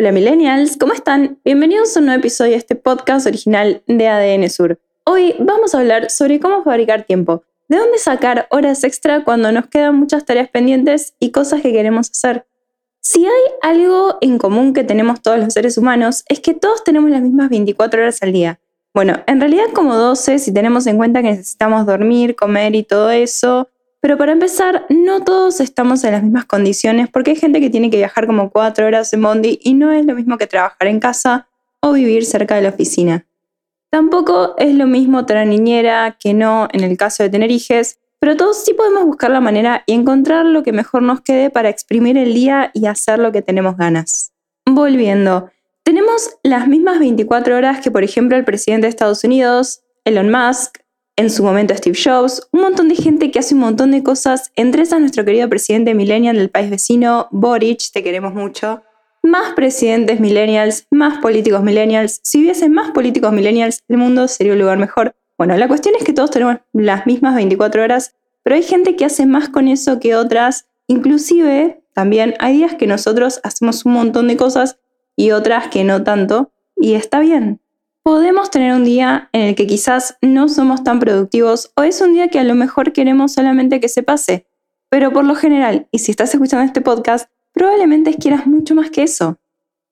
Hola millennials, ¿cómo están? Bienvenidos a un nuevo episodio de este podcast original de ADN Sur. Hoy vamos a hablar sobre cómo fabricar tiempo, de dónde sacar horas extra cuando nos quedan muchas tareas pendientes y cosas que queremos hacer. Si hay algo en común que tenemos todos los seres humanos, es que todos tenemos las mismas 24 horas al día. Bueno, en realidad como 12 si tenemos en cuenta que necesitamos dormir, comer y todo eso, pero para empezar, no todos estamos en las mismas condiciones porque hay gente que tiene que viajar como cuatro horas en Bondi y no es lo mismo que trabajar en casa o vivir cerca de la oficina. Tampoco es lo mismo tener niñera que no en el caso de tener hijes, pero todos sí podemos buscar la manera y encontrar lo que mejor nos quede para exprimir el día y hacer lo que tenemos ganas. Volviendo, tenemos las mismas 24 horas que por ejemplo el presidente de Estados Unidos, Elon Musk, en su momento Steve Jobs, un montón de gente que hace un montón de cosas, entre esas nuestro querido presidente millennial del país vecino, Boric, te queremos mucho. Más presidentes millennials, más políticos millennials. Si hubiese más políticos millennials, el mundo sería un lugar mejor. Bueno, la cuestión es que todos tenemos las mismas 24 horas, pero hay gente que hace más con eso que otras. Inclusive, también hay días que nosotros hacemos un montón de cosas y otras que no tanto. Y está bien, podemos tener un día en el que quizás no somos tan productivos o es un día que a lo mejor queremos solamente que se pase. Pero por lo general, y si estás escuchando este podcast, probablemente quieras mucho más que eso.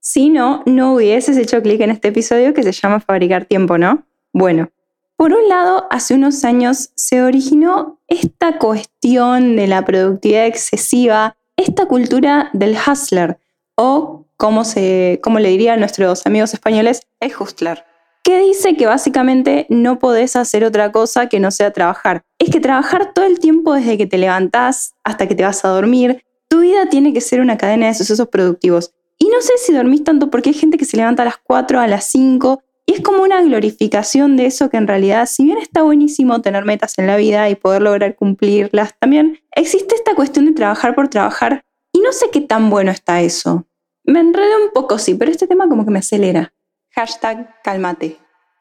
Si no, no hubieses hecho clic en este episodio que se llama Fabricar Tiempo, ¿no? Bueno, por un lado, hace unos años se originó esta cuestión de la productividad excesiva, esta cultura del hustler, o como, se, como le dirían nuestros amigos españoles, el hustler que dice que básicamente no podés hacer otra cosa que no sea trabajar. Es que trabajar todo el tiempo desde que te levantás hasta que te vas a dormir, tu vida tiene que ser una cadena de sucesos productivos. Y no sé si dormís tanto porque hay gente que se levanta a las 4, a las 5, y es como una glorificación de eso que en realidad, si bien está buenísimo tener metas en la vida y poder lograr cumplirlas, también existe esta cuestión de trabajar por trabajar, y no sé qué tan bueno está eso. Me enredo un poco, sí, pero este tema como que me acelera. Hashtag cálmate.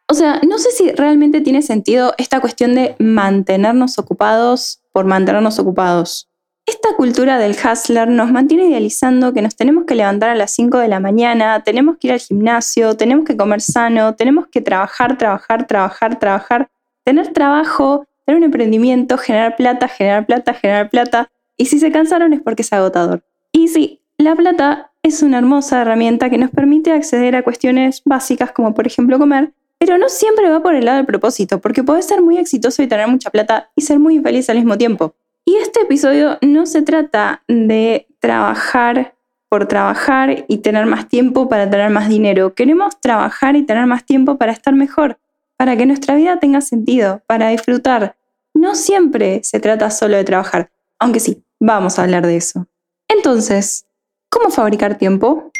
O sea, no sé si realmente tiene sentido esta cuestión de mantenernos ocupados por mantenernos ocupados. Esta cultura del hustler nos mantiene idealizando que nos tenemos que levantar a las 5 de la mañana, tenemos que ir al gimnasio, tenemos que comer sano, tenemos que trabajar, trabajar, trabajar, trabajar, tener trabajo, tener un emprendimiento, generar plata, generar plata, generar plata. Y si se cansaron es porque es agotador. Y sí, la plata es una hermosa herramienta que nos permite acceder a cuestiones básicas como por ejemplo comer, pero no siempre va por el lado del propósito, porque puedes ser muy exitoso y tener mucha plata y ser muy infeliz al mismo tiempo. Y este episodio no se trata de trabajar por trabajar y tener más tiempo para tener más dinero. Queremos trabajar y tener más tiempo para estar mejor, para que nuestra vida tenga sentido, para disfrutar. No siempre se trata solo de trabajar, aunque sí, vamos a hablar de eso. Entonces, ¿Cómo fabricar tiempo?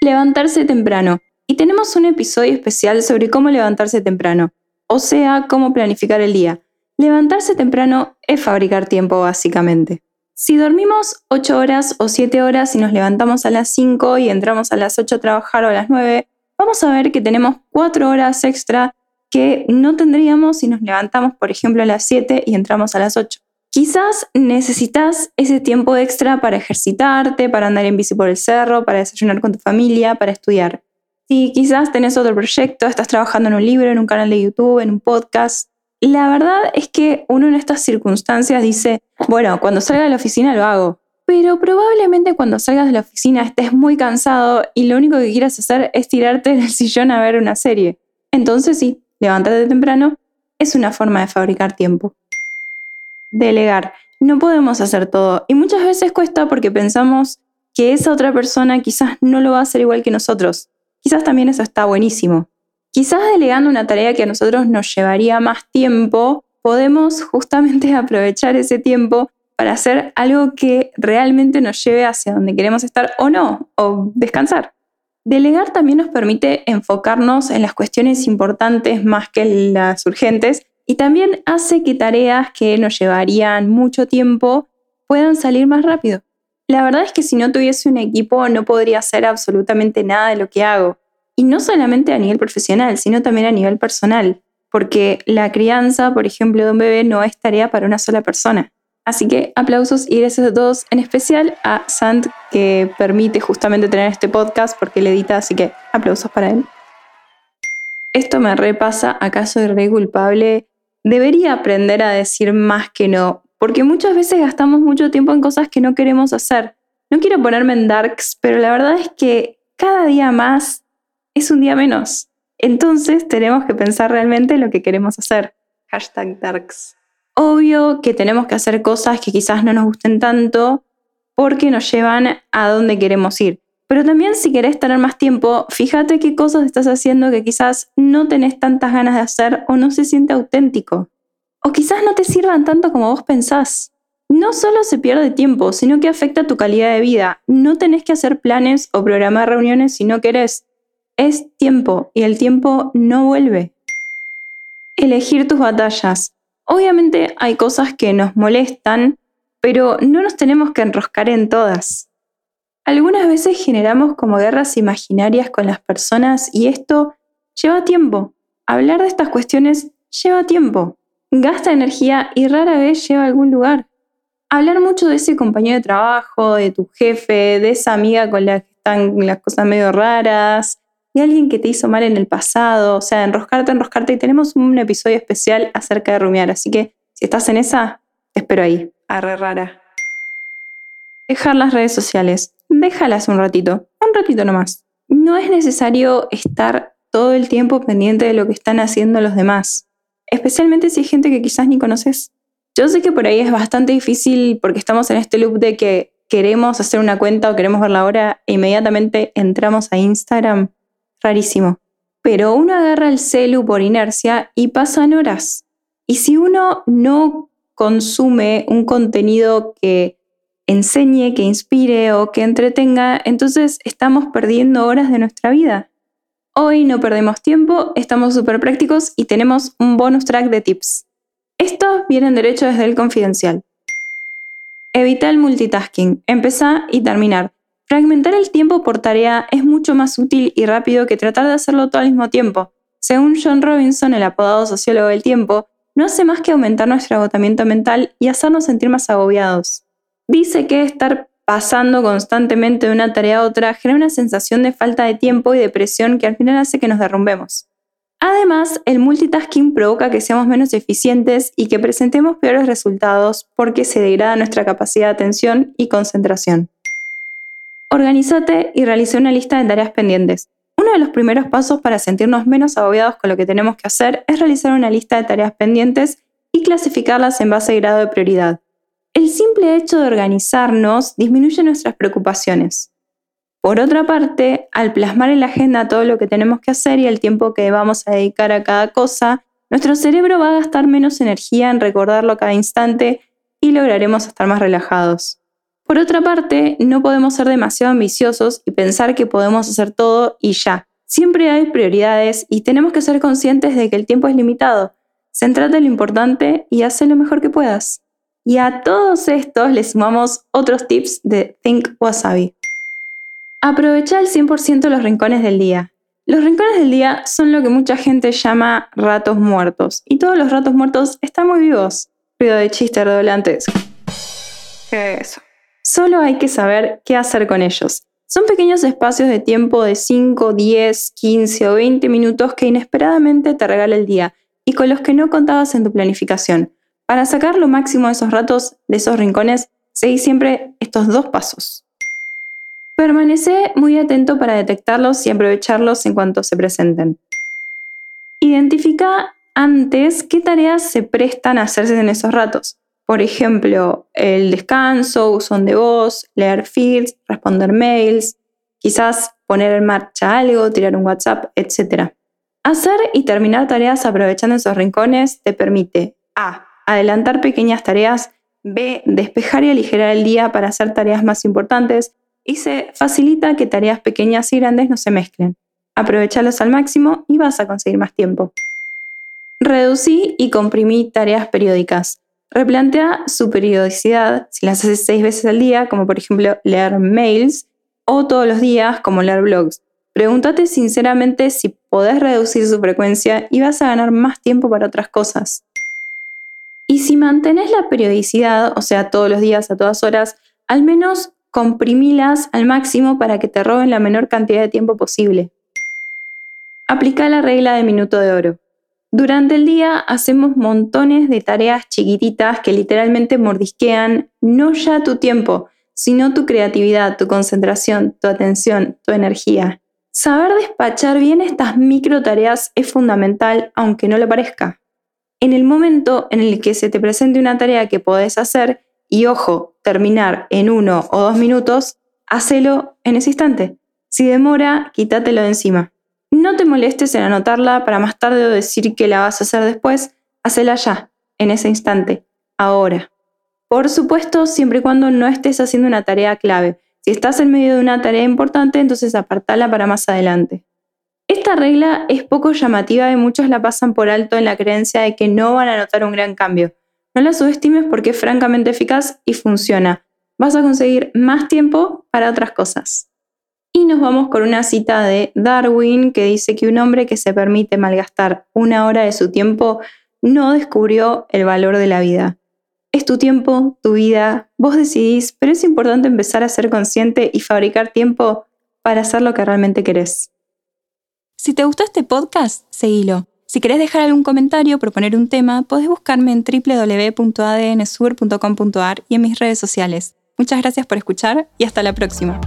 Levantarse temprano. Y tenemos un episodio especial sobre cómo levantarse temprano, o sea, cómo planificar el día. Levantarse temprano es fabricar tiempo básicamente. Si dormimos 8 horas o 7 horas y nos levantamos a las 5 y entramos a las 8 a trabajar o a las 9, vamos a ver que tenemos 4 horas extra que no tendríamos si nos levantamos, por ejemplo, a las 7 y entramos a las 8. Quizás necesitas ese tiempo extra para ejercitarte, para andar en bici por el cerro, para desayunar con tu familia, para estudiar. Si quizás tenés otro proyecto, estás trabajando en un libro, en un canal de YouTube, en un podcast. La verdad es que uno en estas circunstancias dice, bueno, cuando salga de la oficina lo hago. Pero probablemente cuando salgas de la oficina estés muy cansado y lo único que quieras hacer es tirarte en el sillón a ver una serie. Entonces sí, levantarte temprano es una forma de fabricar tiempo delegar. No podemos hacer todo y muchas veces cuesta porque pensamos que esa otra persona quizás no lo va a hacer igual que nosotros. Quizás también eso está buenísimo. Quizás delegando una tarea que a nosotros nos llevaría más tiempo, podemos justamente aprovechar ese tiempo para hacer algo que realmente nos lleve hacia donde queremos estar o no, o descansar. Delegar también nos permite enfocarnos en las cuestiones importantes más que las urgentes y también hace que tareas que nos llevarían mucho tiempo puedan salir más rápido. La verdad es que si no tuviese un equipo no podría hacer absolutamente nada de lo que hago. Y no solamente a nivel profesional, sino también a nivel personal, porque la crianza, por ejemplo, de un bebé no es tarea para una sola persona. Así que aplausos y gracias a todos, en especial a Sant, que permite justamente tener este podcast porque le edita, así que aplausos para él. Esto me repasa, ¿acaso soy re culpable? Debería aprender a decir más que no, porque muchas veces gastamos mucho tiempo en cosas que no queremos hacer. No quiero ponerme en darks, pero la verdad es que cada día más es un día menos. Entonces tenemos que pensar realmente lo que queremos hacer. Hashtag darks. Obvio que tenemos que hacer cosas que quizás no nos gusten tanto porque nos llevan a donde queremos ir. Pero también si querés tener más tiempo, fíjate qué cosas estás haciendo que quizás no tenés tantas ganas de hacer o no se siente auténtico o quizás no te sirvan tanto como vos pensás. No solo se pierde tiempo, sino que afecta tu calidad de vida. No tenés que hacer planes o programar reuniones si no querés. Es tiempo y el tiempo no vuelve. Elegir tus batallas. Obviamente hay cosas que nos molestan, pero no nos tenemos que enroscar en todas. Algunas veces generamos como guerras imaginarias con las personas y esto lleva tiempo. Hablar de estas cuestiones lleva tiempo gasta energía y rara vez lleva a algún lugar. Hablar mucho de ese compañero de trabajo, de tu jefe, de esa amiga con la que están las cosas medio raras, de alguien que te hizo mal en el pasado, o sea, enroscarte, enroscarte. Y tenemos un episodio especial acerca de rumiar, así que si estás en esa, te espero ahí. Arre rara. Dejar las redes sociales. Déjalas un ratito, un ratito nomás. No es necesario estar todo el tiempo pendiente de lo que están haciendo los demás especialmente si hay gente que quizás ni conoces. Yo sé que por ahí es bastante difícil porque estamos en este loop de que queremos hacer una cuenta o queremos verla ahora e inmediatamente entramos a Instagram. Rarísimo. Pero uno agarra el celu por inercia y pasan horas. Y si uno no consume un contenido que enseñe, que inspire o que entretenga, entonces estamos perdiendo horas de nuestra vida. Hoy no perdemos tiempo, estamos súper prácticos y tenemos un bonus track de tips. Estos vienen derecho desde el confidencial. Evita el multitasking, empezar y terminar. Fragmentar el tiempo por tarea es mucho más útil y rápido que tratar de hacerlo todo al mismo tiempo. Según John Robinson, el apodado sociólogo del tiempo, no hace más que aumentar nuestro agotamiento mental y hacernos sentir más agobiados. Dice que estar pasando constantemente de una tarea a otra genera una sensación de falta de tiempo y de presión que al final hace que nos derrumbemos. Además, el multitasking provoca que seamos menos eficientes y que presentemos peores resultados porque se degrada nuestra capacidad de atención y concentración. Organízate y realiza una lista de tareas pendientes. Uno de los primeros pasos para sentirnos menos agobiados con lo que tenemos que hacer es realizar una lista de tareas pendientes y clasificarlas en base a grado de prioridad. El simple hecho de organizarnos disminuye nuestras preocupaciones. Por otra parte, al plasmar en la agenda todo lo que tenemos que hacer y el tiempo que vamos a dedicar a cada cosa, nuestro cerebro va a gastar menos energía en recordarlo cada instante y lograremos estar más relajados. Por otra parte, no podemos ser demasiado ambiciosos y pensar que podemos hacer todo y ya. Siempre hay prioridades y tenemos que ser conscientes de que el tiempo es limitado. Centrate en lo importante y haz lo mejor que puedas. Y a todos estos le sumamos otros tips de Think Wasabi. Aprovecha al 100% los rincones del día. Los rincones del día son lo que mucha gente llama ratos muertos. Y todos los ratos muertos están muy vivos. Ruido de chiste redoblantes. ¿Qué es eso? Solo hay que saber qué hacer con ellos. Son pequeños espacios de tiempo de 5, 10, 15 o 20 minutos que inesperadamente te regala el día y con los que no contabas en tu planificación. Para sacar lo máximo de esos ratos, de esos rincones, seguí siempre estos dos pasos. Permanece muy atento para detectarlos y aprovecharlos en cuanto se presenten. Identifica antes qué tareas se prestan a hacerse en esos ratos. Por ejemplo, el descanso, uso de voz, leer feeds, responder mails, quizás poner en marcha algo, tirar un WhatsApp, etc. Hacer y terminar tareas aprovechando esos rincones te permite A adelantar pequeñas tareas, B. Despejar y aligerar el día para hacer tareas más importantes. Y C. Facilita que tareas pequeñas y grandes no se mezclen. Aprovechalos al máximo y vas a conseguir más tiempo. Reducí y comprimí tareas periódicas. Replantea su periodicidad, si las haces seis veces al día, como por ejemplo leer mails, o todos los días, como leer blogs. Pregúntate sinceramente si podés reducir su frecuencia y vas a ganar más tiempo para otras cosas. Y si mantenés la periodicidad, o sea, todos los días, a todas horas, al menos comprimilas al máximo para que te roben la menor cantidad de tiempo posible. Aplica la regla de minuto de oro. Durante el día hacemos montones de tareas chiquititas que literalmente mordisquean no ya tu tiempo, sino tu creatividad, tu concentración, tu atención, tu energía. Saber despachar bien estas micro tareas es fundamental, aunque no lo parezca. En el momento en el que se te presente una tarea que podés hacer, y ojo, terminar en uno o dos minutos, hacelo en ese instante. Si demora, quítatelo de encima. No te molestes en anotarla para más tarde o decir que la vas a hacer después, hacela ya, en ese instante, ahora. Por supuesto, siempre y cuando no estés haciendo una tarea clave. Si estás en medio de una tarea importante, entonces apartala para más adelante. Esta regla es poco llamativa y muchos la pasan por alto en la creencia de que no van a notar un gran cambio. No la subestimes porque es francamente eficaz y funciona. Vas a conseguir más tiempo para otras cosas. Y nos vamos con una cita de Darwin que dice que un hombre que se permite malgastar una hora de su tiempo no descubrió el valor de la vida. Es tu tiempo, tu vida, vos decidís, pero es importante empezar a ser consciente y fabricar tiempo para hacer lo que realmente querés. Si te gustó este podcast, seguilo. Si querés dejar algún comentario o proponer un tema, podés buscarme en www.adnsur.com.ar y en mis redes sociales. Muchas gracias por escuchar y hasta la próxima.